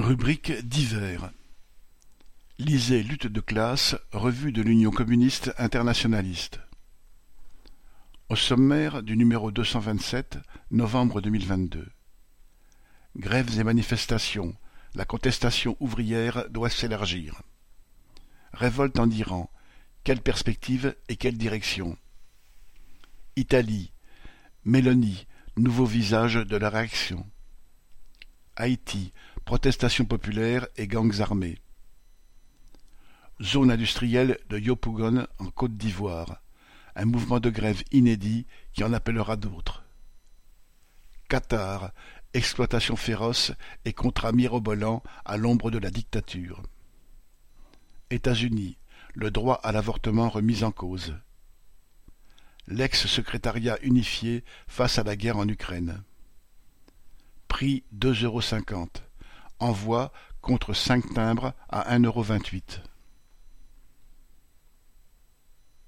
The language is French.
Rubrique divers. Lisez Lutte de classe, revue de l'Union communiste internationaliste. Au sommaire du numéro deux cent vingt-sept, novembre deux mille vingt-deux. Grèves et manifestations. La contestation ouvrière doit s'élargir. Révolte en Iran. Quelle perspective et quelle direction? Italie. Mélanie. Nouveau visage de la réaction. Haïti. Protestations populaires et gangs armés. Zone industrielle de Yopougon en Côte d'Ivoire. Un mouvement de grève inédit qui en appellera d'autres. Qatar. Exploitation féroce et contrat mirobolant à l'ombre de la dictature. États-Unis. Le droit à l'avortement remis en cause. L'ex-secrétariat unifié face à la guerre en Ukraine. Prix deux euros cinquante. Envoi contre cinq timbres à un euro vingt-huit.